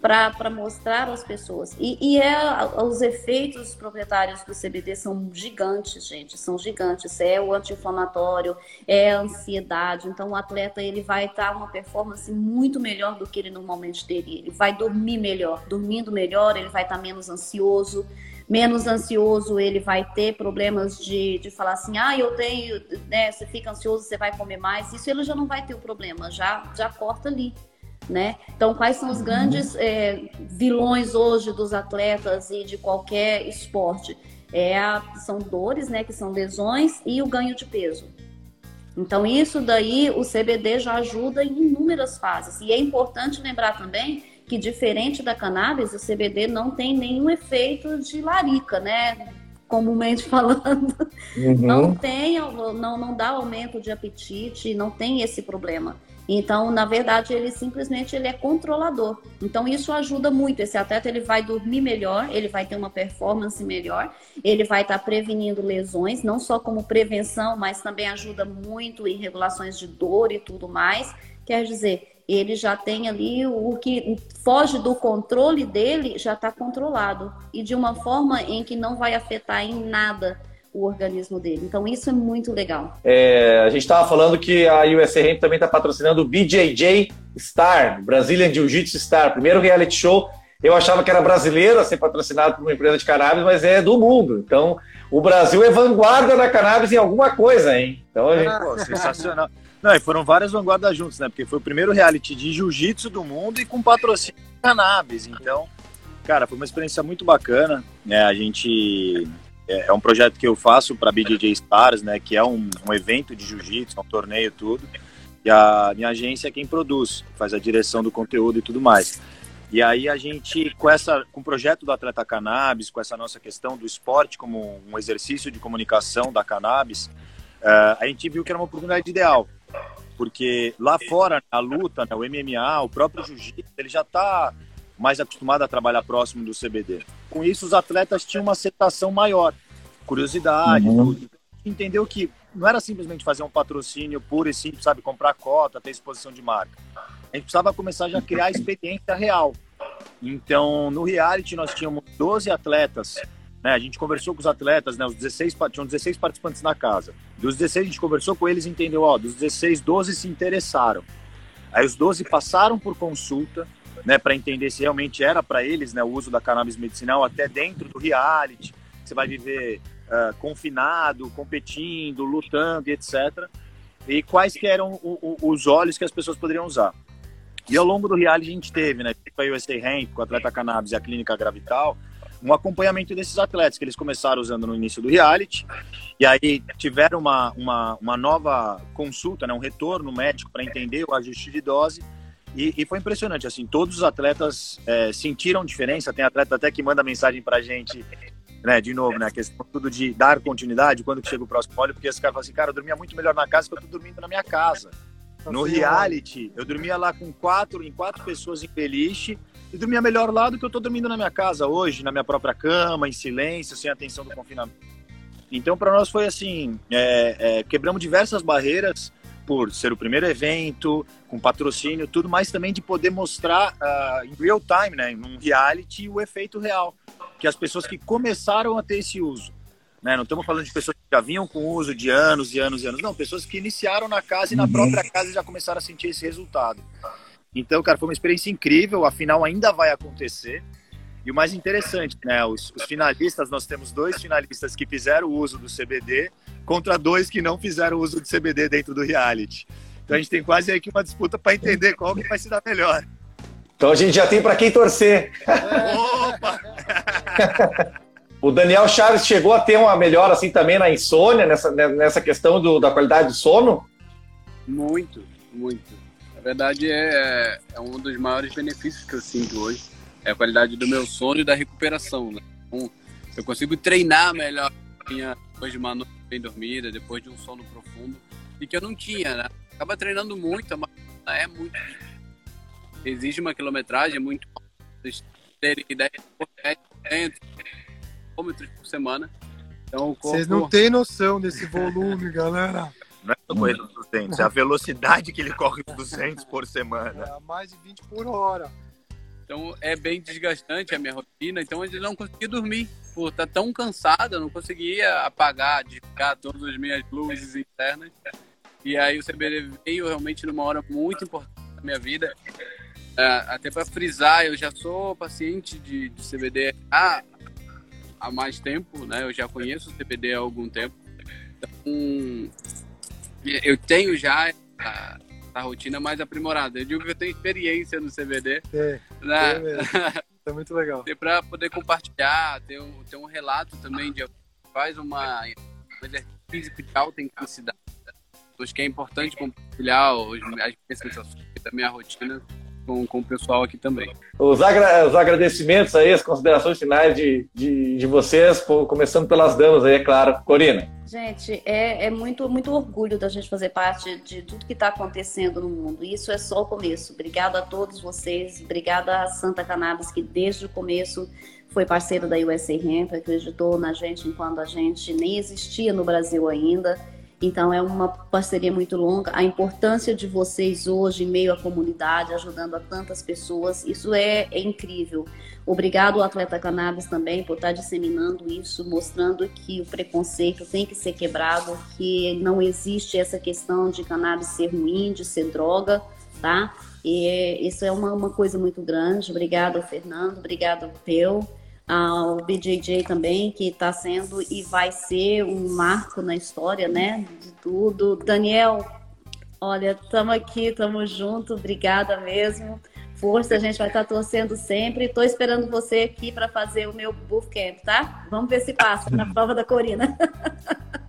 para mostrar às pessoas. E, e é, os efeitos proprietários do CBD são gigantes, gente, são gigantes. É o anti-inflamatório, é a ansiedade. Então, o atleta ele vai estar uma performance muito melhor do que ele normalmente teria. Ele vai dormir melhor. Dormindo melhor, ele vai estar menos ansioso. Menos ansioso, ele vai ter problemas de, de falar assim: ah, eu tenho, né? Você fica ansioso, você vai comer mais. Isso ele já não vai ter o problema, já, já corta ali né? Então, quais são os grandes é, vilões hoje dos atletas e de qualquer esporte? É a, são dores, né? Que são lesões e o ganho de peso. Então, isso daí o CBD já ajuda em inúmeras fases. E é importante lembrar também que, diferente da cannabis, o CBD não tem nenhum efeito de larica, né? Comumente falando. Uhum. Não tem, não, não dá aumento de apetite, não tem esse problema. Então, na verdade, ele simplesmente ele é controlador. Então, isso ajuda muito. Esse atleta ele vai dormir melhor, ele vai ter uma performance melhor, ele vai estar tá prevenindo lesões, não só como prevenção, mas também ajuda muito em regulações de dor e tudo mais. Quer dizer, ele já tem ali o que foge do controle dele, já está controlado. E de uma forma em que não vai afetar em nada o organismo dele. Então isso é muito legal. É, a gente estava falando que a USRM também está patrocinando o BJJ Star, Brazilian Jiu-Jitsu Star, primeiro reality show. Eu achava que era brasileiro a ser patrocinado por uma empresa de cannabis, mas é do mundo. Então, o Brasil é vanguarda da cannabis em alguma coisa, hein? Então, gente... ah, pô, sensacional. Não, e foram várias vanguardas juntos, né? Porque foi o primeiro reality de jiu-jitsu do mundo e com patrocínio de cannabis. Então, cara, foi uma experiência muito bacana. Né? A gente é, é um projeto que eu faço para BJJ Stars, né, que é um, um evento de jiu-jitsu, um torneio tudo. E a minha agência é quem produz, faz a direção do conteúdo e tudo mais. E aí a gente, com, essa, com o projeto do Atleta Cannabis, com essa nossa questão do esporte como um exercício de comunicação da cannabis, uh, a gente viu que era uma oportunidade ideal. Porque lá fora, a luta, né, o MMA, o próprio jiu-jitsu, ele já está mais acostumado a trabalhar próximo do CBD. Com isso, os atletas tinham uma aceitação maior. curiosidade, uhum. tudo. Entendeu que não era simplesmente fazer um patrocínio puro e simples, sabe, comprar cota, ter exposição de marca. A gente precisava começar já a criar a experiência real. Então, no reality nós tínhamos 12 atletas né? A gente conversou com os atletas, né? Os 16, tinham 16 participantes na casa. Dos 16, a gente conversou com eles e entendeu, ó, dos 16, 12 se interessaram. Aí os 12 passaram por consulta, né, para entender se realmente era para eles, né, o uso da cannabis medicinal até dentro do reality. Você vai viver uh, confinado, competindo, lutando, etc. E quais que eram o, o, os olhos que as pessoas poderiam usar. E ao longo do reality a gente teve, né, tipo a USA Rank, com o Atleta Cannabis e a Clínica Gravital, um acompanhamento desses atletas que eles começaram usando no início do reality e aí tiveram uma, uma, uma nova consulta, né, um retorno médico para entender o ajuste de dose e, e, foi impressionante, assim, todos os atletas é, sentiram diferença, tem atleta até que manda mensagem para a gente, né, de novo, né, a questão tudo de dar continuidade, quando que chega o próximo óleo, porque esse cara fala assim, cara, eu dormia muito melhor na casa que eu tô dormindo na minha casa. No reality, eu dormia lá com quatro, em quatro pessoas em beliche, e dormia melhor lá do que eu estou dormindo na minha casa hoje, na minha própria cama, em silêncio, sem atenção do confinamento. Então, para nós foi assim: é, é, quebramos diversas barreiras por ser o primeiro evento, com patrocínio, tudo, mas também de poder mostrar uh, em real time, né, num reality, o efeito real. Que as pessoas que começaram a ter esse uso. Né? Não estamos falando de pessoas que já vinham com uso de anos e anos e anos, não, pessoas que iniciaram na casa e na uhum. própria casa já começaram a sentir esse resultado. Então, cara, foi uma experiência incrível. A final ainda vai acontecer. E o mais interessante, né? Os, os, finalistas, nós temos dois finalistas que fizeram uso do CBD contra dois que não fizeram uso do CBD dentro do reality. Então a gente tem quase aí que uma disputa para entender qual que vai se dar melhor. Então a gente já tem para quem torcer. Opa! o Daniel Chaves chegou a ter uma melhora assim também na insônia, nessa, nessa questão do, da qualidade do sono? Muito, muito verdade, é, é um dos maiores benefícios que eu sinto hoje. É a qualidade do meu sono e da recuperação. Né? Então, eu consigo treinar melhor minha, depois de uma noite bem dormida, depois de um sono profundo, e que eu não tinha, né? Acaba treinando muito, mas é muito. Exige uma quilometragem é muito. Vocês terem ideia, quilômetros por semana. Então, corpo... Vocês não têm noção desse volume, galera. Não é a corrida dos 200, é a velocidade que ele corre os 200 por semana. É, mais de 20 por hora. Então é bem desgastante a minha rotina, então eu não conseguia dormir. Por estar tão cansado, eu não conseguia apagar, desligar todas as minhas luzes internas. E aí o CBD veio realmente numa hora muito importante da minha vida. É, até para frisar, eu já sou paciente de, de CBD há, há mais tempo, né? Eu já conheço o CBD há algum tempo. Então, eu tenho já a, a, rotina mais aprimorada. Eu digo que eu tenho experiência no CBD. É, né? é, é muito legal. Para poder compartilhar, ter um, ter um relato também de faz uma, um exercício físico de alta intensidade. Acho que é importante compartilhar as sensações da minha rotina com, com o pessoal aqui também. Os, agra os agradecimentos aí, as considerações finais de, de, de vocês, começando pelas damas aí, é claro. Corina. Gente, é, é muito, muito orgulho da gente fazer parte de tudo que está acontecendo no mundo. Isso é só o começo. Obrigada a todos vocês, obrigada a Santa Cannabis, que desde o começo foi parceiro da USA Hemp, acreditou na gente enquanto a gente nem existia no Brasil ainda então é uma parceria muito longa. A importância de vocês hoje em meio à comunidade, ajudando a tantas pessoas, isso é, é incrível. Obrigado ao Atleta Cannabis também por estar disseminando isso, mostrando que o preconceito tem que ser quebrado, que não existe essa questão de cannabis ser ruim, de ser droga, tá? E isso é uma, uma coisa muito grande. Obrigado, Fernando. Obrigado, Peu ao BJJ também, que está sendo e vai ser um marco na história, né, de tudo. Daniel, olha, estamos aqui, estamos juntos, obrigada mesmo. Força, a gente vai estar tá torcendo sempre. Estou esperando você aqui para fazer o meu bootcamp, tá? Vamos ver se passa na prova da Corina.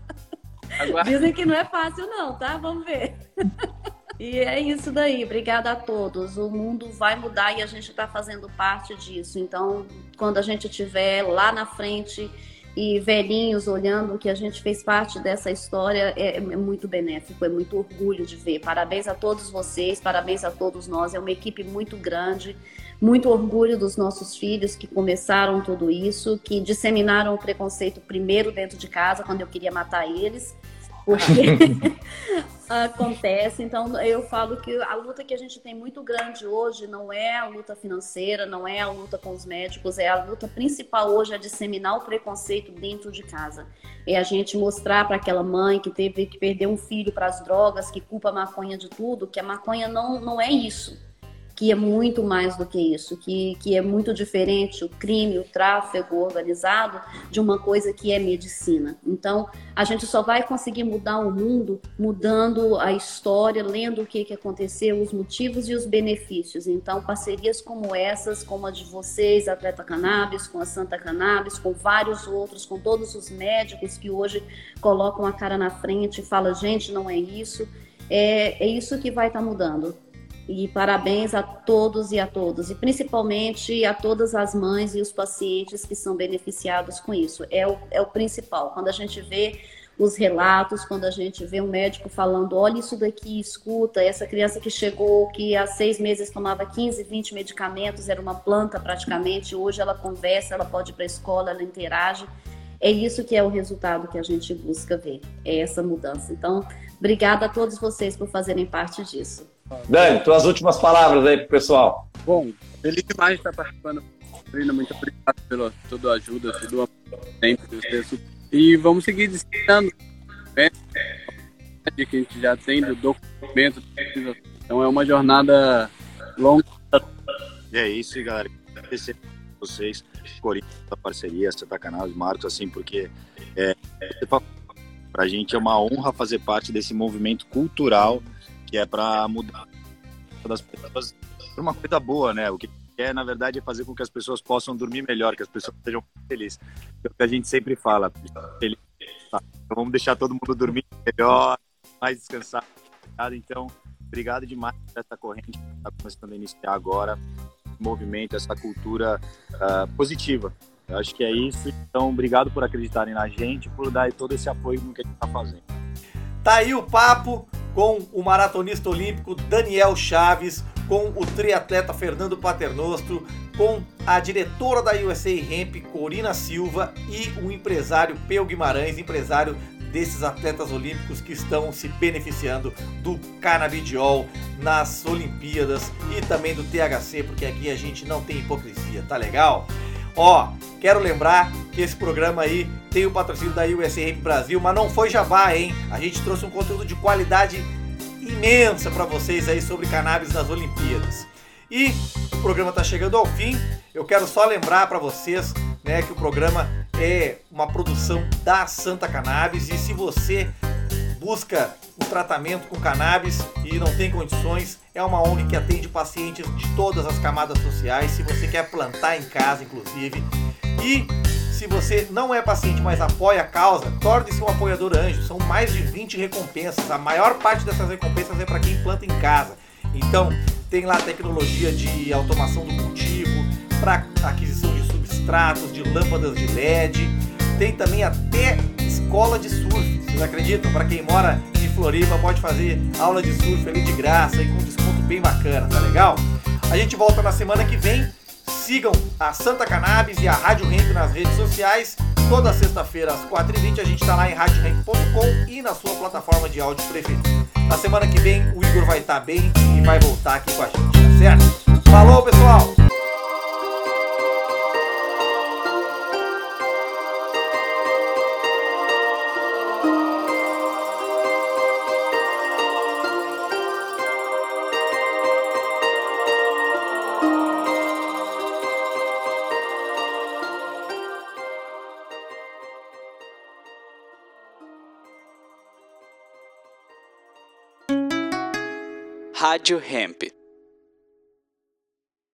Dizem que não é fácil não, tá? Vamos ver. E é isso daí. Obrigada a todos. O mundo vai mudar e a gente está fazendo parte disso. Então, quando a gente estiver lá na frente e velhinhos olhando que a gente fez parte dessa história é, é, muito benéfico, é muito orgulho de ver. Parabéns a todos vocês, parabéns a todos nós. É uma equipe muito grande, muito orgulho dos nossos filhos que começaram tudo isso, que disseminaram o preconceito primeiro dentro de casa, quando eu queria matar eles porque acontece. Então, eu falo que a luta que a gente tem muito grande hoje não é a luta financeira, não é a luta com os médicos, é a luta principal hoje é disseminar o preconceito dentro de casa. É a gente mostrar para aquela mãe que teve que perder um filho para as drogas, que culpa a maconha de tudo, que a maconha não, não é isso que é muito mais do que isso, que, que é muito diferente o crime, o tráfego organizado de uma coisa que é medicina. Então, a gente só vai conseguir mudar o mundo mudando a história, lendo o que, que aconteceu, os motivos e os benefícios. Então, parcerias como essas, como a de vocês, Atleta Cannabis, com a Santa Cannabis, com vários outros, com todos os médicos que hoje colocam a cara na frente e falam, gente, não é isso. É, é isso que vai estar tá mudando. E parabéns a todos e a todas, e principalmente a todas as mães e os pacientes que são beneficiados com isso. É o, é o principal. Quando a gente vê os relatos, quando a gente vê um médico falando: olha isso daqui, escuta, essa criança que chegou, que há seis meses tomava 15, 20 medicamentos, era uma planta praticamente, hoje ela conversa, ela pode ir para a escola, ela interage. É isso que é o resultado que a gente busca ver, é essa mudança. Então, obrigada a todos vocês por fazerem parte disso. Dani, tuas últimas palavras aí pro pessoal. Bom, feliz demais de estar participando. Marina, muito obrigado pela toda a ajuda, todo o tempo E vamos seguir discutindo né, que a gente já tem do documento. Então é uma jornada longa. E é isso, galera. Agradecer a vocês, Corinthians, a parceria, Santa Canal, Marcos, assim, porque é, para a gente é uma honra fazer parte desse movimento cultural que é para mudar das pessoas por uma coisa boa, né? O que quer, na verdade, é fazer com que as pessoas possam dormir melhor, que as pessoas sejam felizes. É o que a gente sempre fala, feliz, tá? então, vamos deixar todo mundo dormir melhor, mais descansado. Então, obrigado demais por essa corrente que está começando a iniciar agora, movimento, essa cultura uh, positiva. Eu acho que é isso. Então, obrigado por acreditarem na gente, por dar todo esse apoio no que a gente está fazendo. Tá aí o papo com o maratonista olímpico Daniel Chaves, com o triatleta Fernando Paternostro, com a diretora da USA Hemp, Corina Silva, e o empresário Peu Guimarães, empresário desses atletas olímpicos que estão se beneficiando do canabidiol nas Olimpíadas e também do THC, porque aqui a gente não tem hipocrisia, tá legal? Ó, quero lembrar que esse programa aí tem o patrocínio da Hemp Brasil, mas não foi jabá, hein? A gente trouxe um conteúdo de qualidade imensa para vocês aí sobre cannabis nas Olimpíadas. E o programa está chegando ao fim. Eu quero só lembrar para vocês, né, que o programa é uma produção da Santa Cannabis e se você busca o tratamento com cannabis e não tem condições, é uma ONG que atende pacientes de todas as camadas sociais. Se você quer plantar em casa, inclusive. E se você não é paciente, mas apoia a causa, torne-se um apoiador anjo. São mais de 20 recompensas. A maior parte dessas recompensas é para quem planta em casa. Então, tem lá tecnologia de automação do cultivo, para aquisição de substratos, de lâmpadas de LED. Tem também até escola de surf. Vocês acreditam? Para quem mora Floripa pode fazer aula de surf ali de graça e com desconto bem bacana, tá legal? A gente volta na semana que vem. Sigam a Santa Cannabis e a Rádio Hemp nas redes sociais. Toda sexta-feira às 4h20 a gente está lá em radiohemp.com e na sua plataforma de áudio preferida. Na semana que vem o Igor vai estar tá bem e vai voltar aqui com a gente, tá certo? Falou, pessoal! Rádio Hemp.